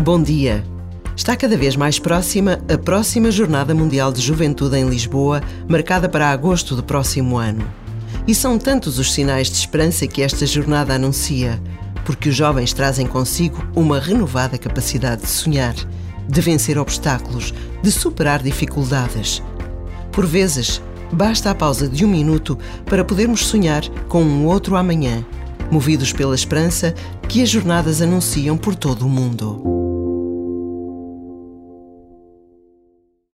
Bom dia. Está cada vez mais próxima a próxima Jornada Mundial de Juventude em Lisboa, marcada para agosto do próximo ano. E são tantos os sinais de esperança que esta jornada anuncia, porque os jovens trazem consigo uma renovada capacidade de sonhar, de vencer obstáculos, de superar dificuldades. Por vezes, basta a pausa de um minuto para podermos sonhar com um outro amanhã, movidos pela esperança que as jornadas anunciam por todo o mundo.